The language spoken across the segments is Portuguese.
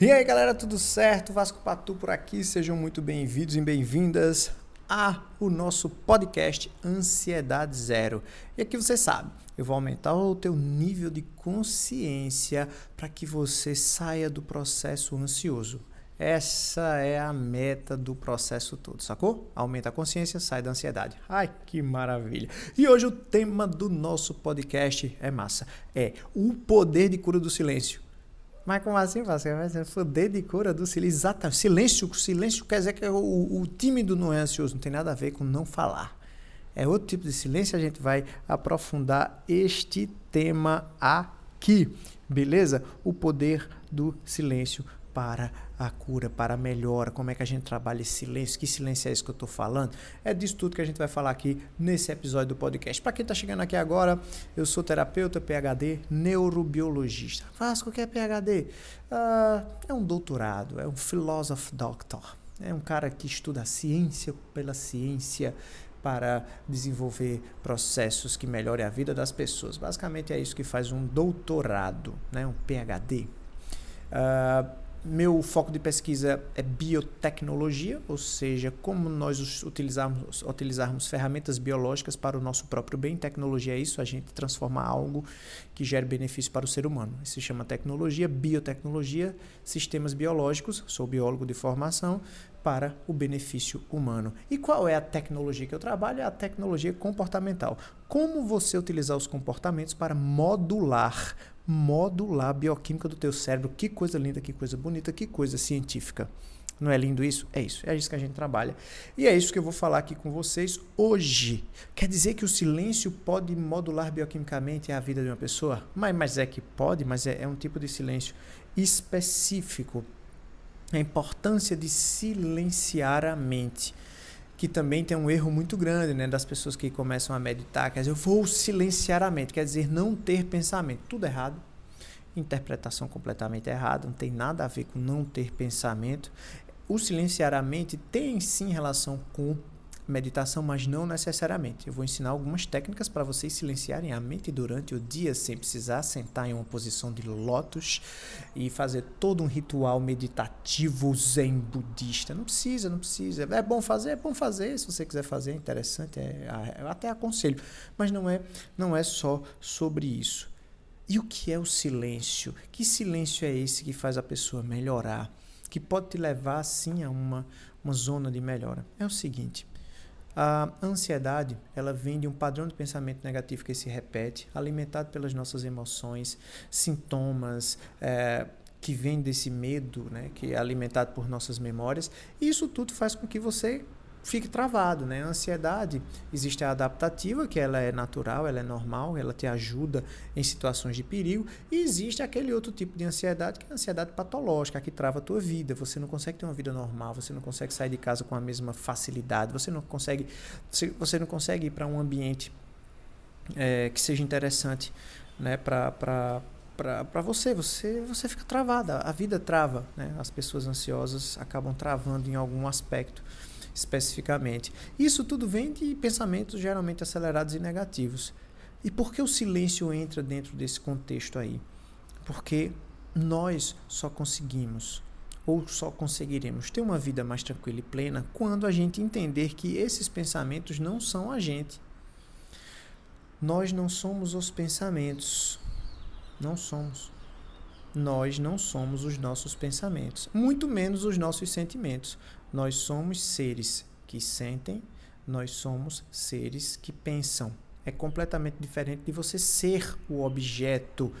E aí galera, tudo certo? Vasco Patu por aqui, sejam muito bem-vindos e bem-vindas a o nosso podcast Ansiedade Zero. E aqui você sabe, eu vou aumentar o teu nível de consciência para que você saia do processo ansioso. Essa é a meta do processo todo, sacou? Aumenta a consciência, sai da ansiedade. Ai, que maravilha! E hoje o tema do nosso podcast é massa, é o poder de cura do silêncio. Mas como assim, Pascal? Mas é poder de cura do silêncio. Exatamente. Silêncio, silêncio quer dizer que o, o tímido não é ansioso, não tem nada a ver com não falar. É outro tipo de silêncio, a gente vai aprofundar este tema aqui. Beleza? O poder do silêncio para a cura, para a melhora, como é que a gente trabalha esse silêncio, que silêncio é esse que eu estou falando? É disso tudo que a gente vai falar aqui nesse episódio do podcast. Para quem está chegando aqui agora, eu sou terapeuta, PhD, neurobiologista. Vasco, o que é PhD? Uh, ah, é um doutorado, é um philosophy doctor. É um cara que estuda a ciência pela ciência, para desenvolver processos que melhorem a vida das pessoas. Basicamente é isso que faz um doutorado, né? um PhD. Uh, ah, meu foco de pesquisa é biotecnologia, ou seja, como nós utilizarmos, utilizarmos ferramentas biológicas para o nosso próprio bem. Tecnologia é isso, a gente transforma algo que gere benefício para o ser humano. Isso se chama tecnologia, biotecnologia, sistemas biológicos, sou biólogo de formação, para o benefício humano. E qual é a tecnologia que eu trabalho? É a tecnologia comportamental. Como você utilizar os comportamentos para modular modular a bioquímica do teu cérebro. Que coisa linda, que coisa bonita, que coisa científica. Não é lindo isso? É isso. É isso que a gente trabalha. E é isso que eu vou falar aqui com vocês hoje. Quer dizer que o silêncio pode modular bioquimicamente a vida de uma pessoa? Mas, mas é que pode, mas é, é um tipo de silêncio específico. A importância de silenciar a mente que também tem um erro muito grande né, das pessoas que começam a meditar, quer dizer, eu vou silenciar a mente, quer dizer, não ter pensamento. Tudo errado. Interpretação completamente errada, não tem nada a ver com não ter pensamento. O silenciar a mente tem sim relação com meditação, mas não necessariamente. Eu vou ensinar algumas técnicas para vocês silenciarem a mente durante o dia sem precisar sentar em uma posição de lótus e fazer todo um ritual meditativo zen budista. Não precisa, não precisa. É bom fazer, é bom fazer. Se você quiser fazer, é interessante, é, eu até aconselho. Mas não é, não é só sobre isso. E o que é o silêncio? Que silêncio é esse que faz a pessoa melhorar? Que pode te levar, sim, a uma, uma zona de melhora? É o seguinte a ansiedade, ela vem de um padrão de pensamento negativo que se repete, alimentado pelas nossas emoções, sintomas, é, que vem desse medo, né, que é alimentado por nossas memórias. E isso tudo faz com que você fique travado, né? A ansiedade existe a adaptativa, que ela é natural, ela é normal, ela te ajuda em situações de perigo, e existe aquele outro tipo de ansiedade, que é a ansiedade patológica, que trava a tua vida. Você não consegue ter uma vida normal, você não consegue sair de casa com a mesma facilidade, você não consegue, você não consegue ir para um ambiente é, que seja interessante, né? Para para você, você você fica travada, a vida trava, né? As pessoas ansiosas acabam travando em algum aspecto especificamente. Isso tudo vem de pensamentos geralmente acelerados e negativos. E por que o silêncio entra dentro desse contexto aí? Porque nós só conseguimos ou só conseguiremos ter uma vida mais tranquila e plena quando a gente entender que esses pensamentos não são a gente. Nós não somos os pensamentos. Não somos. Nós não somos os nossos pensamentos, muito menos os nossos sentimentos. Nós somos seres que sentem, nós somos seres que pensam. É completamente diferente de você ser o objeto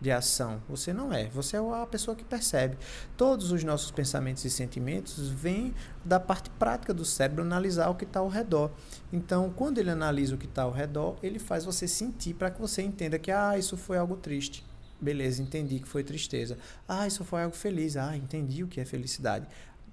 de ação. Você não é, você é a pessoa que percebe. Todos os nossos pensamentos e sentimentos vêm da parte prática do cérebro analisar o que está ao redor. Então, quando ele analisa o que está ao redor, ele faz você sentir para que você entenda que ah, isso foi algo triste. Beleza, entendi que foi tristeza. Ah, isso foi algo feliz. Ah, entendi o que é felicidade.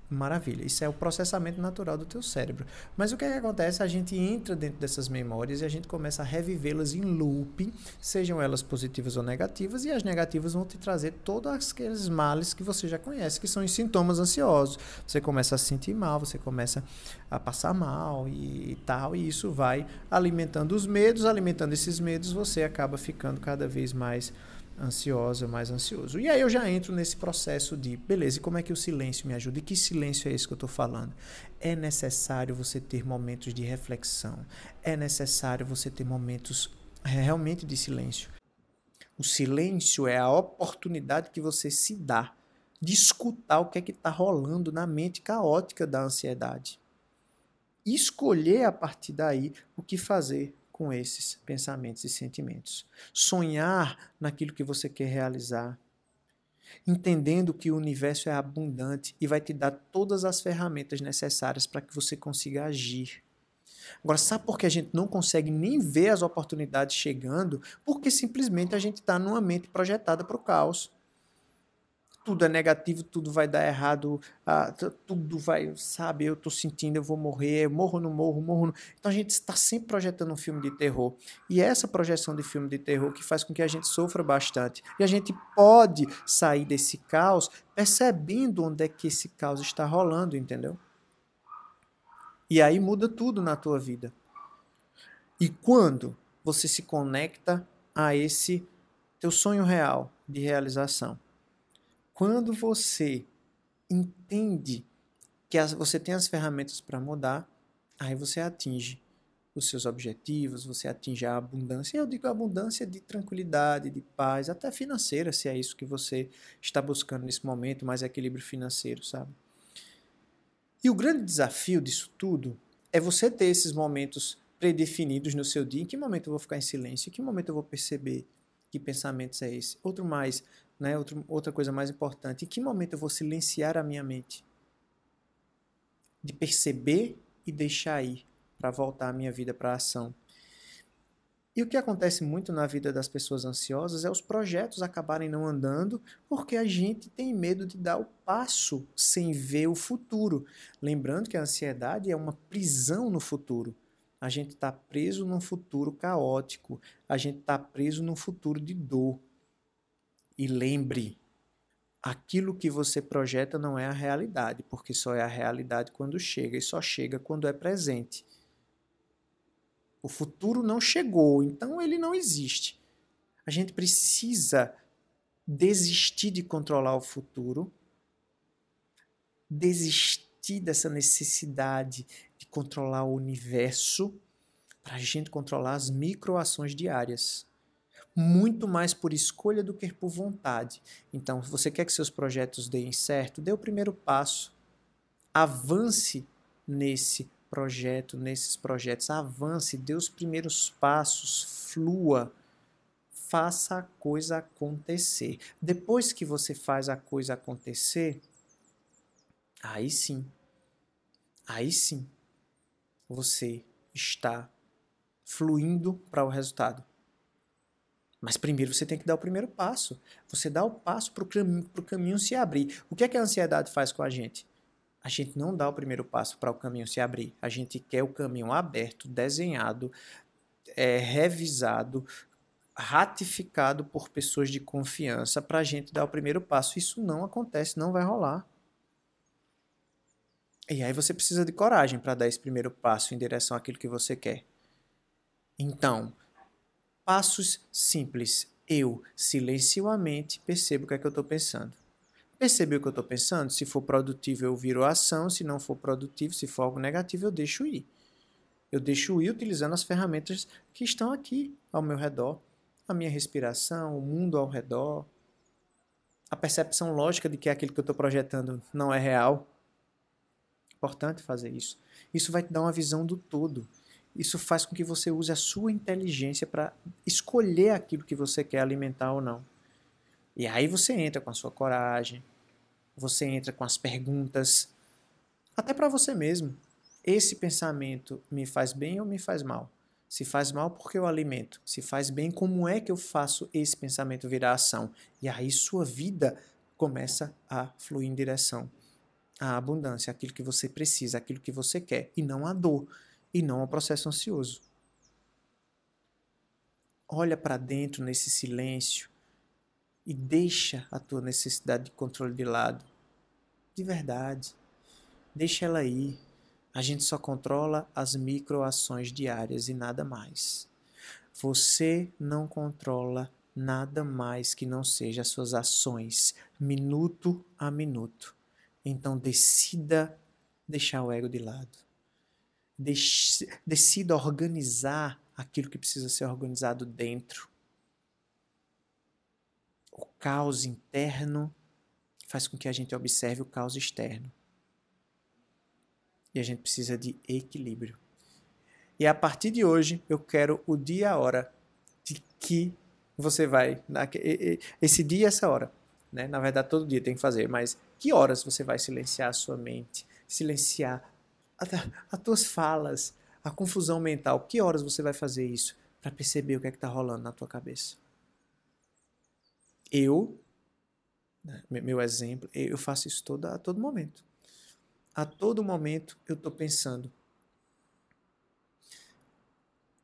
Maravilha, isso é o processamento natural do teu cérebro. Mas o que, é que acontece? A gente entra dentro dessas memórias e a gente começa a revivê-las em looping, sejam elas positivas ou negativas, e as negativas vão te trazer todos aqueles males que você já conhece, que são os sintomas ansiosos. Você começa a se sentir mal, você começa a passar mal e, e tal, e isso vai alimentando os medos, alimentando esses medos, você acaba ficando cada vez mais ansiosa, mais ansioso. E aí eu já entro nesse processo de, beleza, e como é que o silêncio me ajuda? E que silêncio é esse que eu estou falando? É necessário você ter momentos de reflexão. É necessário você ter momentos é, realmente de silêncio. O silêncio é a oportunidade que você se dá de escutar o que é que está rolando na mente caótica da ansiedade. E escolher a partir daí o que fazer com esses pensamentos e sentimentos. Sonhar naquilo que você quer realizar. Entendendo que o universo é abundante e vai te dar todas as ferramentas necessárias para que você consiga agir. Agora, sabe por que a gente não consegue nem ver as oportunidades chegando? Porque simplesmente a gente está numa mente projetada para o caos tudo é negativo, tudo vai dar errado, ah, tudo vai, sabe, eu tô sentindo, eu vou morrer, eu morro, não morro, morro. Não. Então a gente está sempre projetando um filme de terror. E é essa projeção de filme de terror que faz com que a gente sofra bastante. E a gente pode sair desse caos percebendo onde é que esse caos está rolando, entendeu? E aí muda tudo na tua vida. E quando você se conecta a esse teu sonho real de realização? Quando você entende que as, você tem as ferramentas para mudar, aí você atinge os seus objetivos, você atinge a abundância. Eu digo abundância de tranquilidade, de paz, até financeira, se é isso que você está buscando nesse momento, mais equilíbrio financeiro, sabe? E o grande desafio disso tudo é você ter esses momentos predefinidos no seu dia. Em que momento eu vou ficar em silêncio? Em que momento eu vou perceber que pensamentos é esse? Outro mais, né? Outro, outra coisa mais importante, em que momento eu vou silenciar a minha mente? De perceber e deixar ir, para voltar a minha vida para a ação. E o que acontece muito na vida das pessoas ansiosas é os projetos acabarem não andando porque a gente tem medo de dar o passo sem ver o futuro. Lembrando que a ansiedade é uma prisão no futuro. A gente está preso num futuro caótico, a gente está preso num futuro de dor. E lembre, aquilo que você projeta não é a realidade, porque só é a realidade quando chega e só chega quando é presente. O futuro não chegou, então ele não existe. A gente precisa desistir de controlar o futuro, desistir dessa necessidade de controlar o universo para a gente controlar as microações diárias muito mais por escolha do que por vontade. Então, se você quer que seus projetos deem certo, dê o primeiro passo. Avance nesse projeto, nesses projetos. Avance, dê os primeiros passos, flua. Faça a coisa acontecer. Depois que você faz a coisa acontecer, aí sim, aí sim, você está fluindo para o resultado. Mas primeiro você tem que dar o primeiro passo. Você dá o passo para o caminho, se abrir. O que é que a ansiedade faz com a gente? A gente não dá o primeiro passo para o caminho se abrir. A gente quer o caminho aberto, desenhado, é, revisado, ratificado por pessoas de confiança para a gente dar o primeiro passo. Isso não acontece, não vai rolar. E aí você precisa de coragem para dar esse primeiro passo em direção àquilo que você quer. Então, Passos simples. Eu silencio a mente, percebo o que é que eu estou pensando. Percebi o que eu estou pensando? Se for produtivo, eu viro a ação. Se não for produtivo, se for algo negativo, eu deixo ir. Eu deixo ir utilizando as ferramentas que estão aqui ao meu redor. A minha respiração, o mundo ao redor. A percepção lógica de que aquilo que eu estou projetando não é real. Importante fazer isso. Isso vai te dar uma visão do todo isso faz com que você use a sua inteligência para escolher aquilo que você quer alimentar ou não. E aí você entra com a sua coragem, você entra com as perguntas, até para você mesmo. Esse pensamento me faz bem ou me faz mal? Se faz mal, porque eu alimento? Se faz bem, como é que eu faço esse pensamento virar ação? E aí sua vida começa a fluir em direção à abundância, aquilo que você precisa, aquilo que você quer, e não a dor e não ao processo ansioso. Olha para dentro nesse silêncio e deixa a tua necessidade de controle de lado. De verdade. Deixa ela ir. A gente só controla as microações diárias e nada mais. Você não controla nada mais que não seja as suas ações, minuto a minuto. Então decida deixar o ego de lado. Decida organizar aquilo que precisa ser organizado dentro. O caos interno faz com que a gente observe o caos externo. E a gente precisa de equilíbrio. E a partir de hoje, eu quero o dia e a hora de que você vai. Esse dia e essa hora. Né? Na verdade, todo dia tem que fazer, mas que horas você vai silenciar a sua mente? Silenciar as tuas falas, a confusão mental. Que horas você vai fazer isso para perceber o que é que está rolando na tua cabeça? Eu, né, meu exemplo, eu faço isso a todo momento. A todo momento eu estou pensando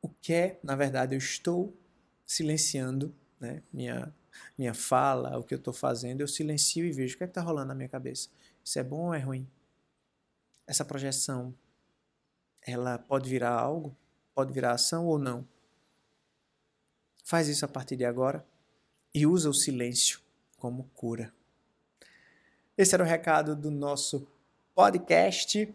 o que é, na verdade, eu estou silenciando né, minha, minha fala, o que eu estou fazendo, eu silencio e vejo o que é está rolando na minha cabeça. Isso é bom ou é ruim? Essa projeção, ela pode virar algo? Pode virar ação ou não? Faz isso a partir de agora e usa o silêncio como cura. Esse era o recado do nosso podcast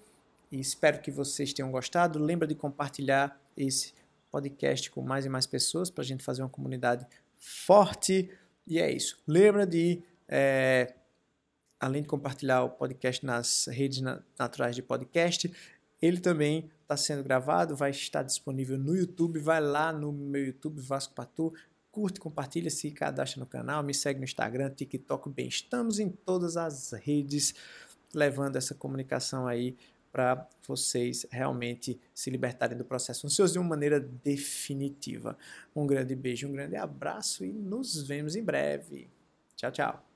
e espero que vocês tenham gostado. Lembra de compartilhar esse podcast com mais e mais pessoas para a gente fazer uma comunidade forte. E é isso. Lembra de, é, além de compartilhar o podcast nas redes naturais de podcast, ele também está sendo gravado, vai estar disponível no YouTube. Vai lá no meu YouTube, Vasco Patu, curte, compartilha, se cadastra no canal, me segue no Instagram, TikTok, bem, estamos em todas as redes levando essa comunicação aí para vocês realmente se libertarem do processo ansioso de uma maneira definitiva. Um grande beijo, um grande abraço e nos vemos em breve. Tchau, tchau.